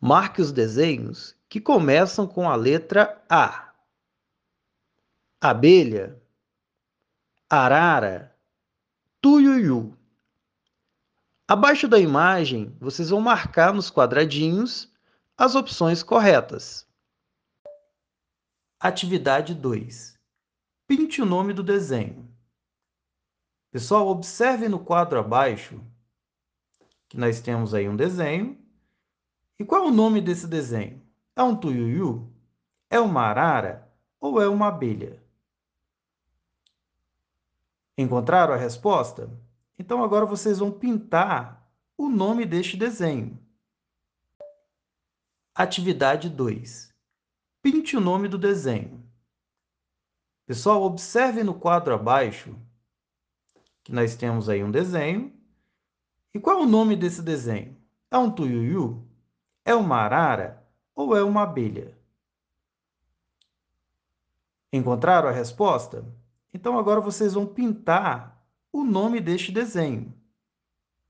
Marque os desenhos que começam com a letra A. Abelha, arara, tuiuiu. Abaixo da imagem, vocês vão marcar nos quadradinhos as opções corretas. Atividade 2. Pinte o nome do desenho. Pessoal, observe no quadro abaixo que nós temos aí um desenho. E qual é o nome desse desenho? É um tuiuiu? É uma arara? Ou é uma abelha? Encontraram a resposta? Então, agora vocês vão pintar o nome deste desenho. Atividade 2. Pinte o nome do desenho. Pessoal, observe no quadro abaixo que nós temos aí um desenho. E qual é o nome desse desenho? É um tuiuiu? É uma arara? Ou é uma abelha? Encontraram a resposta? Então, agora vocês vão pintar o nome deste desenho.